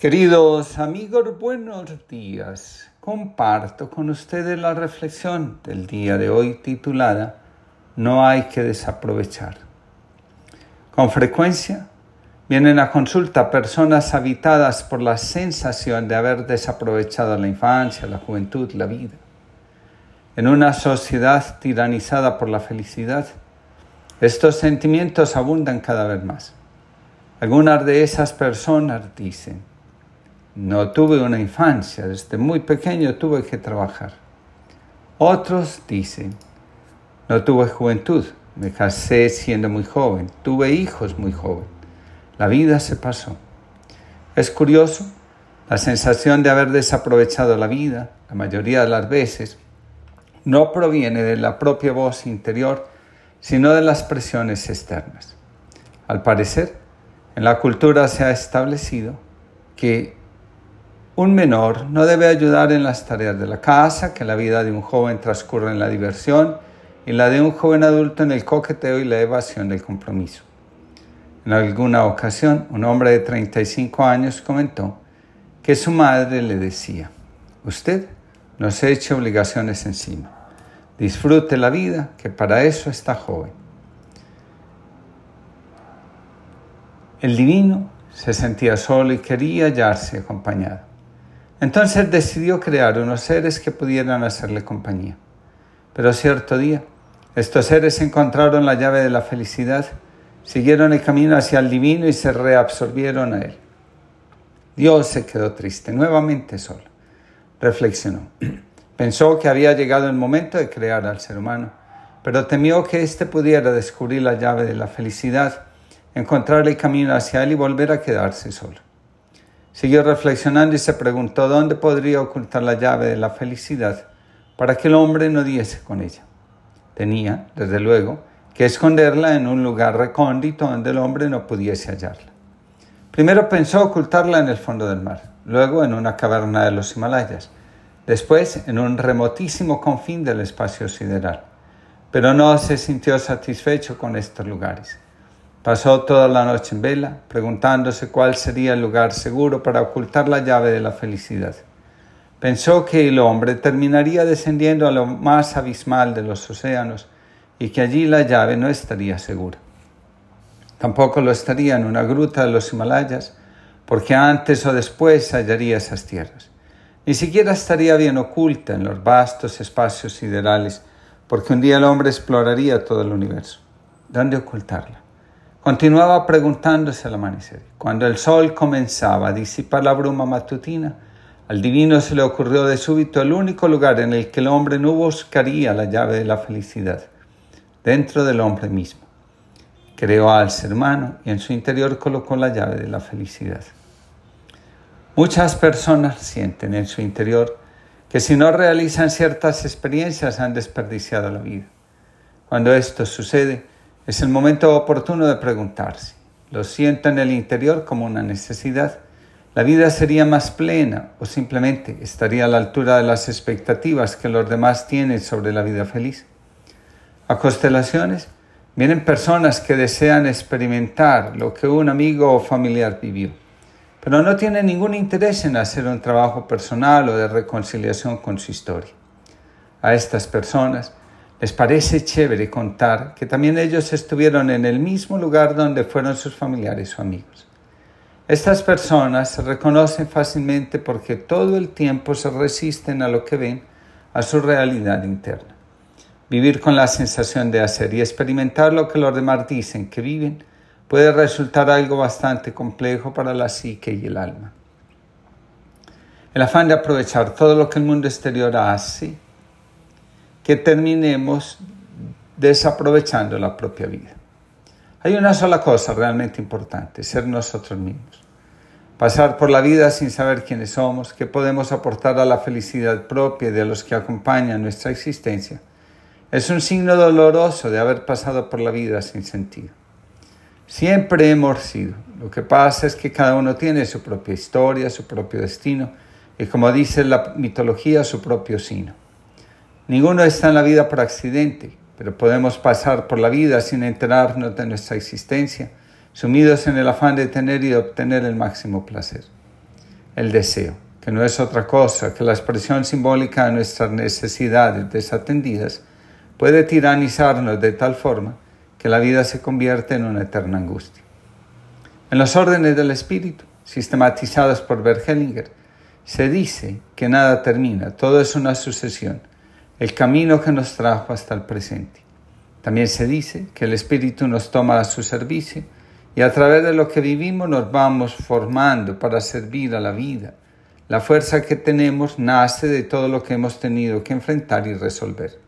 Queridos amigos, buenos días. Comparto con ustedes la reflexión del día de hoy titulada No hay que desaprovechar. Con frecuencia vienen a consulta personas habitadas por la sensación de haber desaprovechado la infancia, la juventud, la vida. En una sociedad tiranizada por la felicidad, estos sentimientos abundan cada vez más. Algunas de esas personas dicen, no tuve una infancia, desde muy pequeño tuve que trabajar. Otros dicen, no tuve juventud, me casé siendo muy joven, tuve hijos muy joven. La vida se pasó. Es curioso, la sensación de haber desaprovechado la vida, la mayoría de las veces, no proviene de la propia voz interior, sino de las presiones externas. Al parecer, en la cultura se ha establecido que un menor no debe ayudar en las tareas de la casa, que la vida de un joven transcurre en la diversión y la de un joven adulto en el coqueteo y la evasión del compromiso. En alguna ocasión, un hombre de 35 años comentó que su madre le decía, usted no se eche obligaciones encima, disfrute la vida, que para eso está joven. El divino se sentía solo y quería hallarse acompañado. Entonces decidió crear unos seres que pudieran hacerle compañía. Pero cierto día, estos seres encontraron la llave de la felicidad, siguieron el camino hacia el divino y se reabsorbieron a él. Dios se quedó triste, nuevamente solo. Reflexionó. Pensó que había llegado el momento de crear al ser humano, pero temió que éste pudiera descubrir la llave de la felicidad, encontrar el camino hacia él y volver a quedarse solo. Siguió reflexionando y se preguntó dónde podría ocultar la llave de la felicidad para que el hombre no diese con ella. Tenía, desde luego, que esconderla en un lugar recóndito donde el hombre no pudiese hallarla. Primero pensó ocultarla en el fondo del mar, luego en una caverna de los Himalayas, después en un remotísimo confín del espacio sideral. Pero no se sintió satisfecho con estos lugares. Pasó toda la noche en vela, preguntándose cuál sería el lugar seguro para ocultar la llave de la felicidad. Pensó que el hombre terminaría descendiendo a lo más abismal de los océanos y que allí la llave no estaría segura. Tampoco lo estaría en una gruta de los Himalayas, porque antes o después hallaría esas tierras. Ni siquiera estaría bien oculta en los vastos espacios siderales, porque un día el hombre exploraría todo el universo. ¿Dónde ocultarla? Continuaba preguntándose al amanecer. Cuando el sol comenzaba a disipar la bruma matutina, al divino se le ocurrió de súbito el único lugar en el que el hombre no buscaría la llave de la felicidad, dentro del hombre mismo. Creó al ser humano y en su interior colocó la llave de la felicidad. Muchas personas sienten en su interior que si no realizan ciertas experiencias han desperdiciado la vida. Cuando esto sucede, es el momento oportuno de preguntarse, ¿lo siento en el interior como una necesidad? ¿La vida sería más plena o simplemente estaría a la altura de las expectativas que los demás tienen sobre la vida feliz? A constelaciones vienen personas que desean experimentar lo que un amigo o familiar vivió, pero no tienen ningún interés en hacer un trabajo personal o de reconciliación con su historia. A estas personas les parece chévere contar que también ellos estuvieron en el mismo lugar donde fueron sus familiares o amigos. Estas personas se reconocen fácilmente porque todo el tiempo se resisten a lo que ven, a su realidad interna. Vivir con la sensación de hacer y experimentar lo que los demás dicen que viven puede resultar algo bastante complejo para la psique y el alma. El afán de aprovechar todo lo que el mundo exterior hace que terminemos desaprovechando la propia vida. Hay una sola cosa realmente importante, ser nosotros mismos. Pasar por la vida sin saber quiénes somos, qué podemos aportar a la felicidad propia de los que acompañan nuestra existencia, es un signo doloroso de haber pasado por la vida sin sentido. Siempre hemos sido. Lo que pasa es que cada uno tiene su propia historia, su propio destino y como dice la mitología, su propio sino. Ninguno está en la vida por accidente, pero podemos pasar por la vida sin enterarnos de nuestra existencia, sumidos en el afán de tener y de obtener el máximo placer. el deseo, que no es otra cosa que la expresión simbólica de nuestras necesidades desatendidas, puede tiranizarnos de tal forma que la vida se convierte en una eterna angustia. En los órdenes del espíritu, sistematizados por Bergelinger, se dice que nada termina, todo es una sucesión, el camino que nos trajo hasta el presente. También se dice que el espíritu nos toma a su servicio y a través de lo que vivimos nos vamos formando para servir a la vida. La fuerza que tenemos nace de todo lo que hemos tenido que enfrentar y resolver.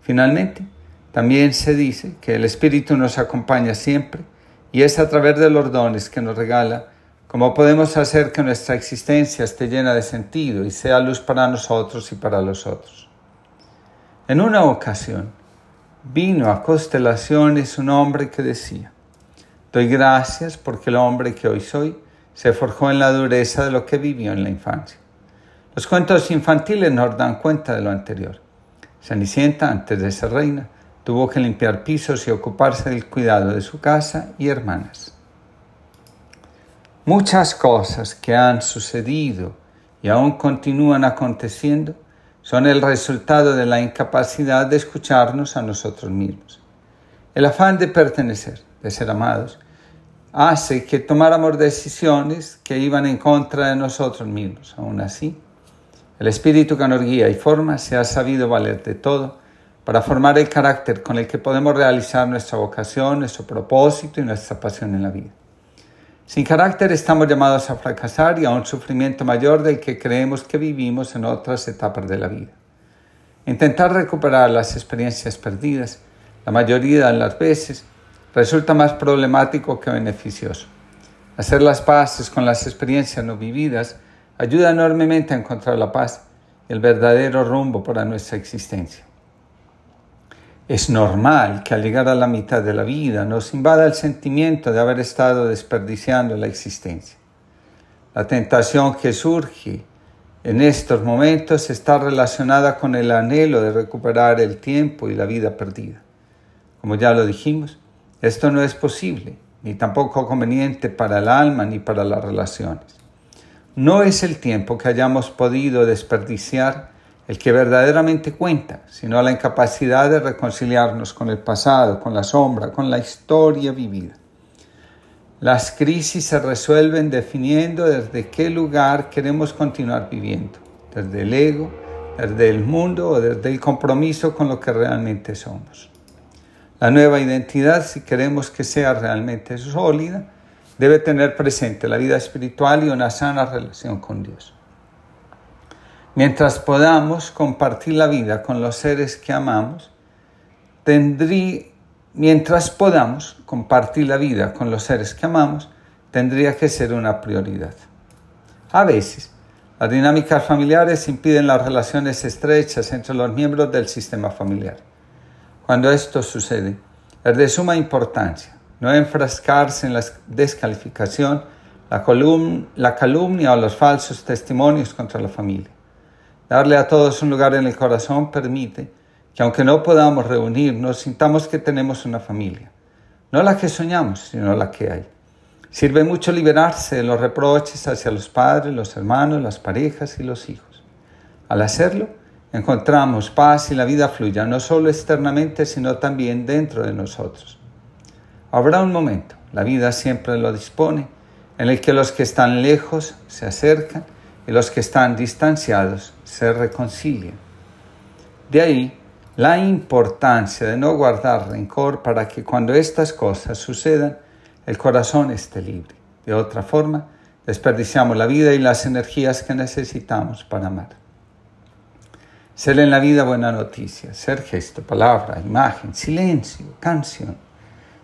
Finalmente, también se dice que el Espíritu nos acompaña siempre y es a través de los dones que nos regala como podemos hacer que nuestra existencia esté llena de sentido y sea luz para nosotros y para los otros. En una ocasión, vino a constelaciones un hombre que decía, Doy gracias porque el hombre que hoy soy se forjó en la dureza de lo que vivió en la infancia. Los cuentos infantiles nos dan cuenta de lo anterior. Cenicienta, antes de ser reina, tuvo que limpiar pisos y ocuparse del cuidado de su casa y hermanas. Muchas cosas que han sucedido y aún continúan aconteciendo son el resultado de la incapacidad de escucharnos a nosotros mismos. El afán de pertenecer, de ser amados, hace que tomáramos decisiones que iban en contra de nosotros mismos. Aún así, el espíritu que nos guía y forma se ha sabido valer de todo para formar el carácter con el que podemos realizar nuestra vocación, nuestro propósito y nuestra pasión en la vida. Sin carácter estamos llamados a fracasar y a un sufrimiento mayor del que creemos que vivimos en otras etapas de la vida. Intentar recuperar las experiencias perdidas, la mayoría de las veces, resulta más problemático que beneficioso. Hacer las paces con las experiencias no vividas ayuda enormemente a encontrar la paz y el verdadero rumbo para nuestra existencia. Es normal que al llegar a la mitad de la vida nos invada el sentimiento de haber estado desperdiciando la existencia. La tentación que surge en estos momentos está relacionada con el anhelo de recuperar el tiempo y la vida perdida. Como ya lo dijimos, esto no es posible, ni tampoco conveniente para el alma ni para las relaciones. No es el tiempo que hayamos podido desperdiciar el que verdaderamente cuenta, sino la incapacidad de reconciliarnos con el pasado, con la sombra, con la historia vivida. Las crisis se resuelven definiendo desde qué lugar queremos continuar viviendo, desde el ego, desde el mundo o desde el compromiso con lo que realmente somos. La nueva identidad, si queremos que sea realmente sólida, debe tener presente la vida espiritual y una sana relación con Dios. Mientras podamos compartir la vida con los seres que amamos, tendrí, mientras podamos compartir la vida con los seres que amamos, tendría que ser una prioridad. A veces, las dinámicas familiares impiden las relaciones estrechas entre los miembros del sistema familiar. Cuando esto sucede, es de suma importancia no enfrascarse en la descalificación, la, la calumnia o los falsos testimonios contra la familia. Darle a todos un lugar en el corazón permite que aunque no podamos reunirnos, sintamos que tenemos una familia. No la que soñamos, sino la que hay. Sirve mucho liberarse de los reproches hacia los padres, los hermanos, las parejas y los hijos. Al hacerlo, encontramos paz y la vida fluya no solo externamente, sino también dentro de nosotros. Habrá un momento, la vida siempre lo dispone, en el que los que están lejos se acercan y los que están distanciados se reconcilian. De ahí la importancia de no guardar rencor para que cuando estas cosas sucedan, el corazón esté libre. De otra forma, desperdiciamos la vida y las energías que necesitamos para amar. Ser en la vida buena noticia, ser gesto, palabra, imagen, silencio, canción,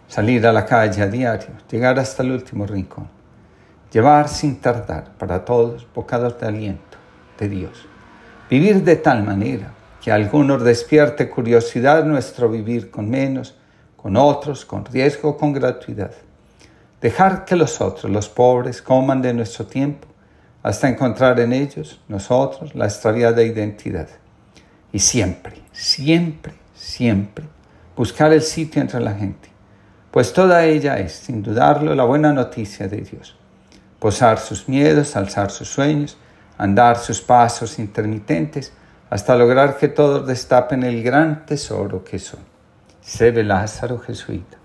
salir a la calle a diario, llegar hasta el último rincón, llevar sin tardar para todos bocados de aliento de Dios, vivir de tal manera que a algunos despierte curiosidad nuestro vivir con menos, con otros, con riesgo, con gratuidad. Dejar que los otros, los pobres, coman de nuestro tiempo hasta encontrar en ellos, nosotros, la extraviada identidad y siempre, siempre, siempre buscar el sitio entre la gente, pues toda ella es, sin dudarlo, la buena noticia de Dios. Posar sus miedos, alzar sus sueños, andar sus pasos intermitentes, hasta lograr que todos destapen el gran tesoro que son. Sebe Lázaro jesuita.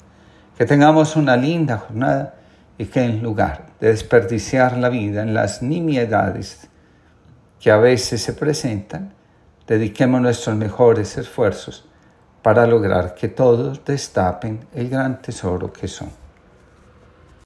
Que tengamos una linda jornada y que en lugar de desperdiciar la vida en las nimiedades que a veces se presentan, dediquemos nuestros mejores esfuerzos para lograr que todos destapen el gran tesoro que son.